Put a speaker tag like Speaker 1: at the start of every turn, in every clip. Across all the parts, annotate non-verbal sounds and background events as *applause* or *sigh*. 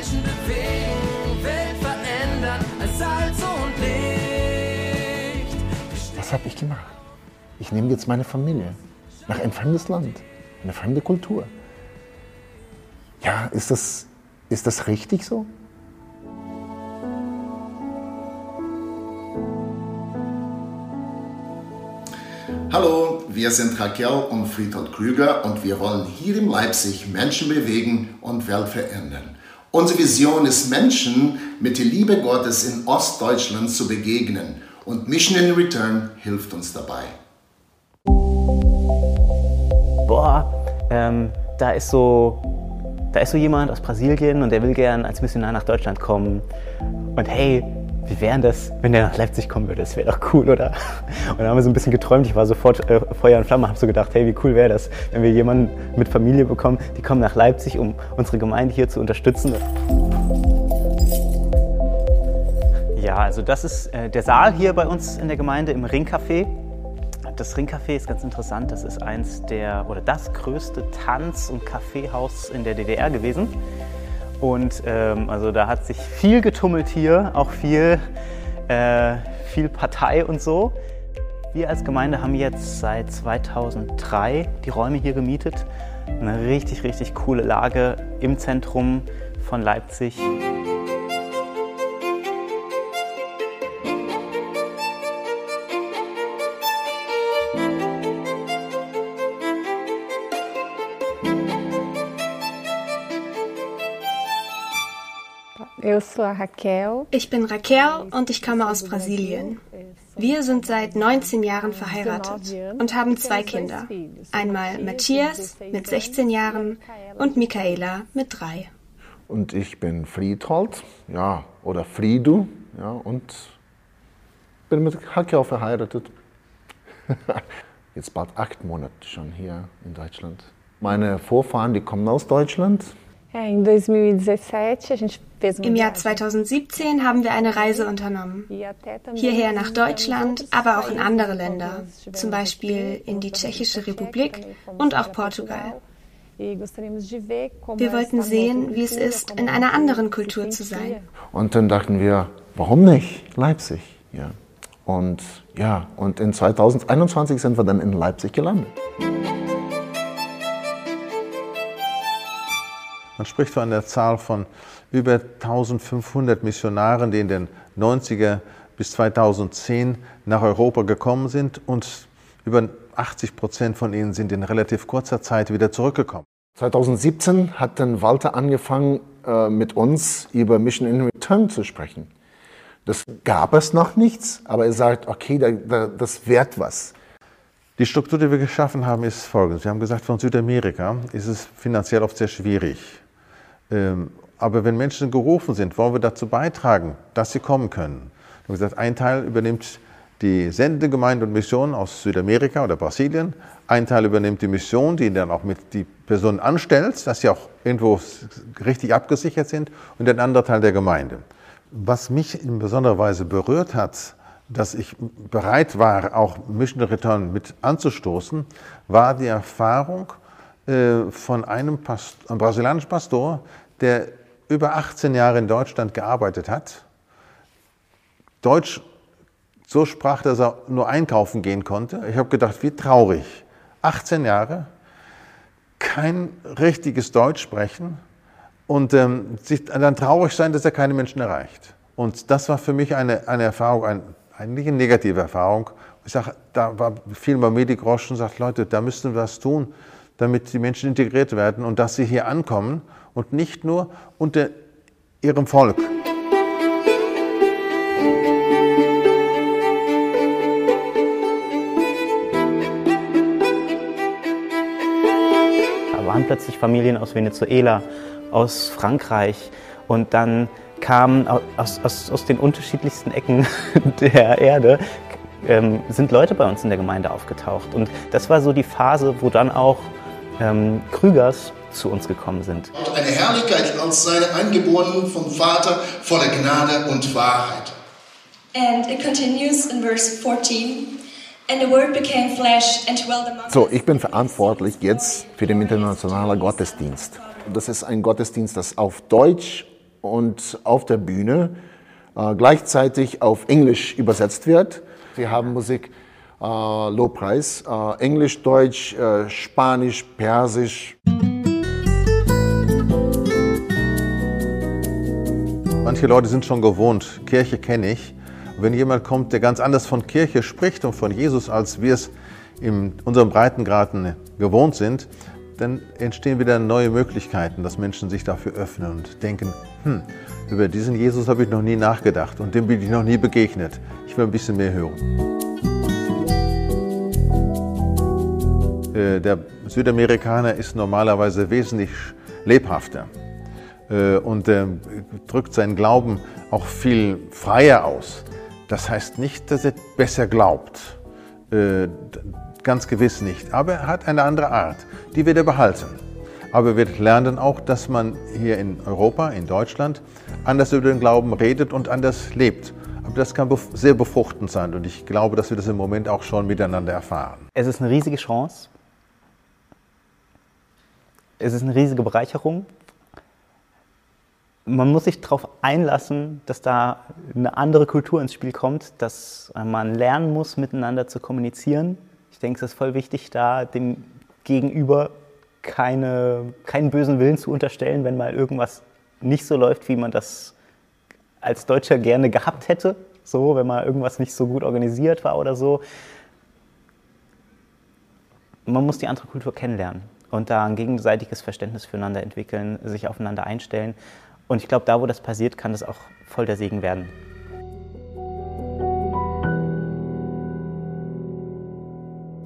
Speaker 1: Menschen bewegen, Welt verändern, als Salz und Licht.
Speaker 2: Was habe ich gemacht? Ich nehme jetzt meine Familie nach ein fremdes Land, eine fremde Kultur. Ja, ist das, ist das richtig so?
Speaker 3: Hallo, wir sind Raquel und Friedhold Krüger und wir wollen hier in Leipzig Menschen bewegen und Welt verändern. Unsere Vision ist, Menschen mit der Liebe Gottes in Ostdeutschland zu begegnen und Mission in Return hilft uns dabei.
Speaker 4: Boah, ähm, da ist so da ist so jemand aus Brasilien und der will gern als Missionar nach Deutschland kommen. Und hey, wie wäre das, wenn der nach Leipzig kommen würde? Das wäre doch cool, oder? Und dann haben wir so ein bisschen geträumt. Ich war sofort äh, Feuer und Flamme, habe so gedacht, hey, wie cool wäre das, wenn wir jemanden mit Familie bekommen, die kommen nach Leipzig, um unsere Gemeinde hier zu unterstützen. Ja, also das ist äh, der Saal hier bei uns in der Gemeinde im Ringcafé. Das Ringcafé ist ganz interessant. Das ist eins der oder das größte Tanz- und Kaffeehaus in der DDR gewesen. Und ähm, also da hat sich viel getummelt hier, auch viel, äh, viel Partei und so. Wir als Gemeinde haben jetzt seit 2003 die Räume hier gemietet. Eine richtig, richtig coole Lage im Zentrum von Leipzig.
Speaker 5: Ich bin Raquel und ich komme aus Brasilien. Wir sind seit 19 Jahren verheiratet und haben zwei Kinder. Einmal Matthias mit 16 Jahren und Michaela mit drei.
Speaker 2: Und ich bin Friedhold, ja, oder Friedu, ja, und bin mit Raquel verheiratet. *laughs* Jetzt bald acht Monate schon hier in Deutschland. Meine Vorfahren, die kommen aus Deutschland.
Speaker 6: É, em 2017 a gente fez uma
Speaker 5: Im Jahr
Speaker 6: viagem
Speaker 5: 2017 haben wir eine Reise unternommen.
Speaker 6: e
Speaker 5: Hierher nach Deutschland, aber auch in andere Länder, zum Beispiel in die Tschechische Republik und auch Portugal.
Speaker 6: E
Speaker 5: Wir wollten sehen, wie es ist, in einer anderen Kultur zu sein.
Speaker 2: Und dann dachten wir, warum nicht Leipzig? Ja. Und ja, und in 2021 sind wir dann in Leipzig gelandet.
Speaker 7: Man spricht von einer Zahl von über 1500 Missionaren, die in den 90er bis 2010 nach Europa gekommen sind und über 80 Prozent von ihnen sind in relativ kurzer Zeit wieder zurückgekommen.
Speaker 2: 2017 hat dann Walter angefangen, äh, mit uns über Mission in Return zu sprechen. Das gab es noch nichts, aber er sagt, okay, da, da, das wert was.
Speaker 7: Die Struktur, die wir geschaffen haben, ist folgendes. Wir haben gesagt, von Südamerika ist es finanziell oft sehr schwierig. Ähm, aber wenn Menschen gerufen sind, wollen wir dazu beitragen, dass sie kommen können. Haben gesagt, ein Teil übernimmt die Sendegemeinde und Mission aus Südamerika oder Brasilien. Ein Teil übernimmt die Mission, die dann auch mit die Personen anstellt, dass sie auch irgendwo richtig abgesichert sind. Und ein anderer Teil der Gemeinde. Was mich in besonderer Weise berührt hat, dass ich bereit war, auch Mission Return mit anzustoßen, war die Erfahrung äh, von einem, Past einem brasilianischen Pastor, der über 18 Jahre in Deutschland gearbeitet hat, Deutsch so sprach, dass er nur einkaufen gehen konnte. Ich habe gedacht, wie traurig. 18 Jahre, kein richtiges Deutsch sprechen und ähm, sich dann traurig sein, dass er keine Menschen erreicht. Und das war für mich eine, eine Erfahrung, ein, eigentlich eine negative Erfahrung. Ich sage, da war viel bei mir die Groschen sagt, Leute, da müssen wir was tun, damit die Menschen integriert werden und dass sie hier ankommen und nicht nur unter ihrem Volk.
Speaker 4: Da waren plötzlich Familien aus Venezuela, aus Frankreich und dann kamen au- aus, aus, aus den unterschiedlichsten Ecken *laughs* der Erde ähm, sind Leute bei uns in der Gemeinde aufgetaucht. Und das war so die Phase, wo dann auch ähm, Krügers zu uns gekommen sind.
Speaker 3: Und eine Herrlichkeit als seine Eingeborenen vom Vater voller Gnade und Wahrheit.
Speaker 8: And it continues in verse 14. And the word became flesh and dwelt among
Speaker 2: So, ich bin verantwortlich jetzt für den internationalen Gottesdienst. Das ist ein Gottesdienst, das auf Deutsch und auf der Bühne äh, gleichzeitig auf Englisch übersetzt wird. Wir haben Musik Lobpreis, äh, Englisch, Deutsch, äh, Spanisch, Persisch.
Speaker 7: Manche Leute sind schon gewohnt, Kirche kenne ich. Wenn jemand kommt, der ganz anders von Kirche spricht und von Jesus, als wir es in unserem Breitengraden gewohnt sind, dann entstehen wieder neue Möglichkeiten, dass Menschen sich dafür öffnen und denken, hm, über diesen Jesus habe ich noch nie nachgedacht und dem bin ich noch nie begegnet. Ich will ein bisschen mehr hören. Der Südamerikaner ist normalerweise wesentlich lebhafter äh, und äh, drückt seinen Glauben auch viel freier aus. Das heißt nicht, dass er besser glaubt. Ganz gewiss nicht. Aber er hat eine andere Art. Die wird er behalten. Aber wir lernen auch, dass man hier in Europa, in Deutschland, anders über den Glauben redet und anders lebt. Aber das kann sehr befruchtend sein und ich glaube, dass wir das im Moment auch schon miteinander erfahren.
Speaker 4: Es ist eine riesige Chance. Es ist eine riesige Bereicherung man muss sich darauf einlassen, dass da eine andere Kultur ins Spiel kommt, dass man lernen muss, miteinander zu kommunizieren. Ich denke, es ist voll wichtig, da dem Gegenüber keine, keinen bösen Willen zu unterstellen, wenn mal irgendwas nicht so läuft, wie man das als Deutscher gerne gehabt hätte. So, wenn mal irgendwas nicht so gut organisiert war oder so. Man muss die andere Kultur kennenlernen und da ein gegenseitiges Verständnis füreinander entwickeln, sich aufeinander einstellen und ich glaube, da, wo das passiert, kann das auch voll der Segen werden.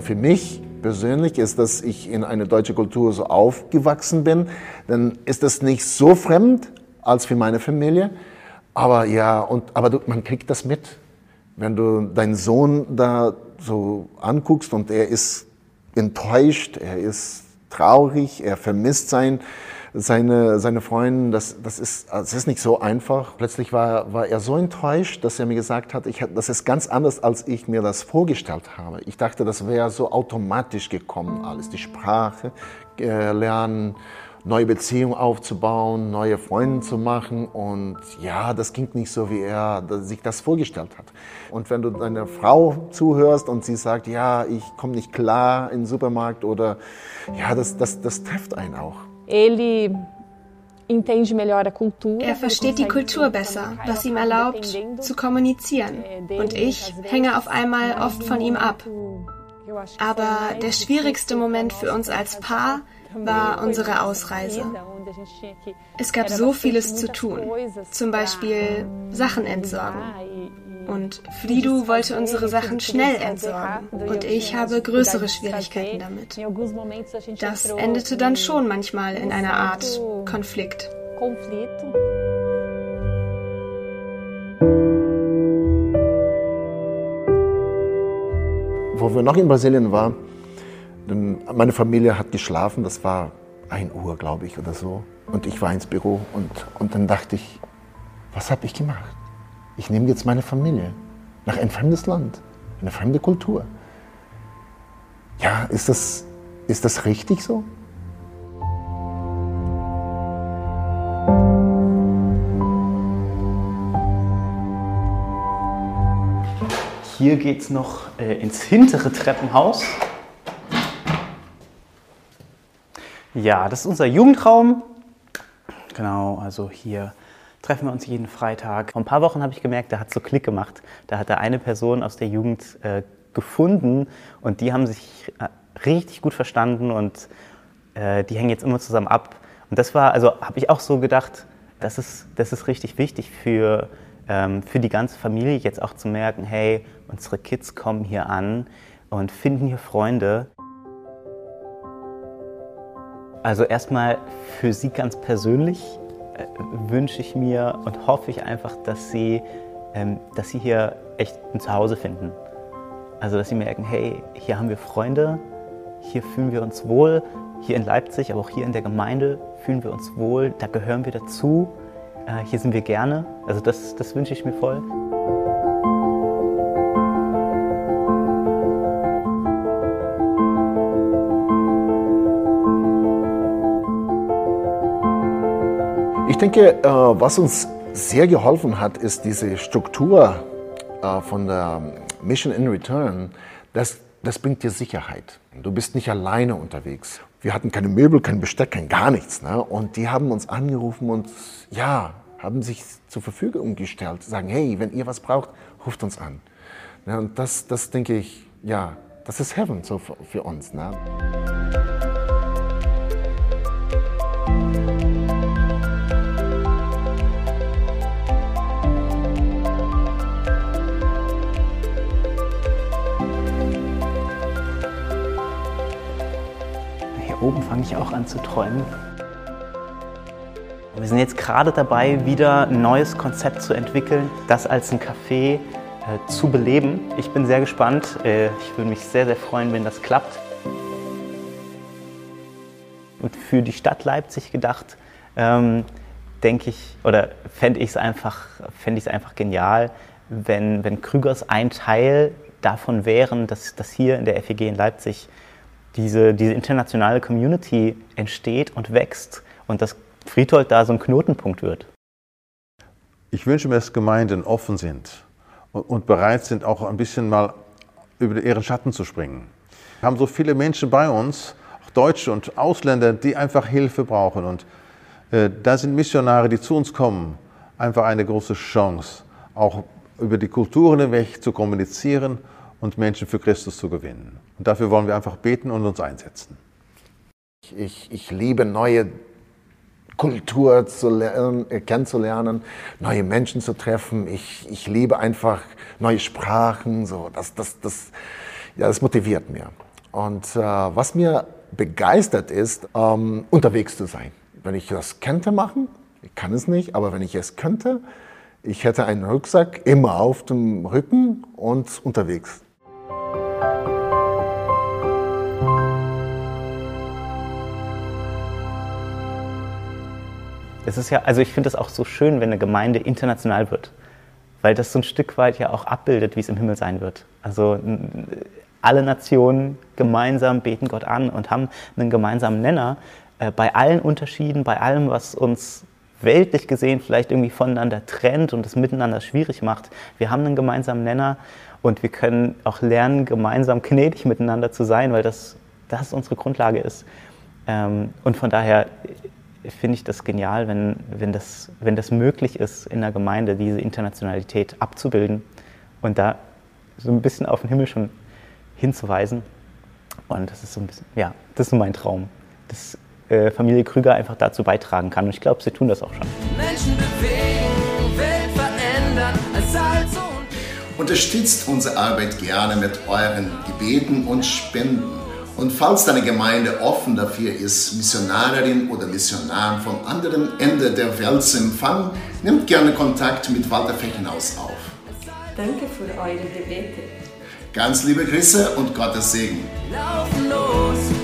Speaker 2: Für mich persönlich ist, dass ich in eine deutsche Kultur so aufgewachsen bin, dann ist das nicht so fremd als für meine Familie. Aber ja, und, aber du, man kriegt das mit. Wenn du deinen Sohn da so anguckst und er ist enttäuscht, er ist traurig, er vermisst sein seine, seine Freundin, das, das, ist, das ist nicht so einfach. Plötzlich war, war er so enttäuscht, dass er mir gesagt hat, ich, das ist ganz anders, als ich mir das vorgestellt habe. Ich dachte, das wäre so automatisch gekommen, alles. Die Sprache äh, lernen, neue Beziehungen aufzubauen, neue Freunde zu machen. Und ja, das ging nicht so, wie er sich das vorgestellt hat. Und wenn du deiner Frau zuhörst und sie sagt, ja, ich komme nicht klar in den Supermarkt oder ja, das, das, das trifft einen auch.
Speaker 6: Kultur.
Speaker 5: Er versteht die Kultur besser, was ihm erlaubt, zu kommunizieren. Und ich hänge auf einmal oft von ihm ab. Aber der schwierigste Moment für uns als Paar war unsere Ausreise. Es gab so vieles zu tun, zum Beispiel Sachen entsorgen. Und Fridu wollte unsere Sachen schnell entsorgen. Und ich habe größere Schwierigkeiten damit. Das endete dann schon manchmal in einer Art Konflikt.
Speaker 2: Wo wir noch in Brasilien waren, meine Familie hat geschlafen, das war 1 Uhr, glaube ich, oder so. Und ich war ins Büro und, und dann dachte ich, was habe ich gemacht? ich nehme jetzt meine Familie nach ein fremdes Land, eine fremde Kultur. Ja, ist das, ist das richtig so?
Speaker 4: Hier geht es noch äh, ins hintere Treppenhaus. Ja, das ist unser Jugendraum. Genau, also hier treffen wir uns jeden Freitag. Vor ein paar Wochen habe ich gemerkt, da hat so Klick gemacht. Da hat er eine Person aus der Jugend äh, gefunden und die haben sich äh, richtig gut verstanden und äh, die hängen jetzt immer zusammen ab. Und das war, also habe ich auch so gedacht, das ist, das ist richtig wichtig für, ähm, für die ganze Familie jetzt auch zu merken, hey, unsere Kids kommen hier an und finden hier Freunde. Also erstmal für sie ganz persönlich wünsche ich mir und hoffe ich einfach, dass sie, ähm, dass sie hier echt ein Zuhause finden. Also, dass sie merken, hey, hier haben wir Freunde, hier fühlen wir uns wohl, hier in Leipzig, aber auch hier in der Gemeinde fühlen wir uns wohl, da gehören wir dazu, äh, hier sind wir gerne. Also, das, das wünsche ich mir voll.
Speaker 2: Denke, äh, was uns sehr geholfen hat, ist diese Struktur äh, von der Mission in Return. Das, das bringt dir Sicherheit. Du bist nicht alleine unterwegs. Wir hatten keine Möbel, kein Besteck, kein gar nichts. Ne? Und die haben uns angerufen und ja, haben sich zur Verfügung gestellt, sagen, hey, wenn ihr was braucht, ruft uns an. Ne? Und das, das denke ich, ja, das ist Heaven so für, für uns. Ne?
Speaker 4: Fange ich auch an zu träumen. Wir sind jetzt gerade dabei, wieder ein neues Konzept zu entwickeln, das als ein Café äh, zu beleben. Ich bin sehr gespannt. Äh, ich würde mich sehr, sehr freuen, wenn das klappt. Und für die Stadt Leipzig gedacht, ähm, denke ich, oder fände ich es einfach, einfach genial, wenn, wenn Krügers ein Teil davon wären, dass, dass hier in der FEG in Leipzig diese, diese internationale Community entsteht und wächst und dass Friedhold da so ein Knotenpunkt wird.
Speaker 7: Ich wünsche mir, dass Gemeinden offen sind und, bereit sind, auch ein bisschen mal über ihren Schatten zu springen. Wir haben so viele Menschen bei uns, auch Deutsche und Ausländer, die einfach Hilfe brauchen. Und äh, da sind Missionare, die zu uns kommen, einfach eine große Chance, auch über die Kulturen hinweg zu kommunizieren und Menschen für Christus zu gewinnen. Und dafür wollen wir einfach beten und uns einsetzen.
Speaker 2: Ich, ich liebe neue Kultur zu lernen, äh, kennenzulernen, neue Menschen zu treffen. Ich, ich liebe einfach neue Sprachen. So. Das, das, das, ja, das motiviert mir. Und äh, was mir begeistert ist, ähm, unterwegs zu sein. Wenn ich das könnte machen, ich kann es nicht, aber wenn ich es könnte, ich hätte einen Rucksack immer auf dem Rücken und unterwegs.
Speaker 4: Es ist ja, also ich finde es auch so schön, wenn eine Gemeinde international wird, weil das so ein Stück weit ja auch abbildet, wie es im Himmel sein wird. Also alle Nationen gemeinsam beten Gott an und haben einen gemeinsamen Nenner äh, bei allen Unterschieden, bei allem, was uns weltlich gesehen vielleicht irgendwie voneinander trennt und es miteinander schwierig macht. Wir haben einen gemeinsamen Nenner und wir können auch lernen, gemeinsam gnädig miteinander zu sein, weil das, das unsere Grundlage ist. Ähm, und von daher finde ich das genial, wenn, wenn, das, wenn das möglich ist, in der Gemeinde diese Internationalität abzubilden und da so ein bisschen auf den Himmel schon hinzuweisen. Und das ist so ein bisschen, ja, das ist so mein Traum, dass äh, Familie Krüger einfach dazu beitragen kann. Und ich glaube, sie tun das auch schon.
Speaker 1: Menschen bewegen, Welt verändern, als Salz und
Speaker 3: Unterstützt unsere Arbeit gerne mit euren Gebeten und Spenden. Und falls deine Gemeinde offen dafür ist, Missionarin oder Missionar vom anderen Ende der Welt zu empfangen, nimmt gerne Kontakt mit Walter Fechenhaus auf.
Speaker 9: Danke für eure Gebete.
Speaker 3: Ganz liebe Grüße und Gottes Segen.
Speaker 1: laufen los.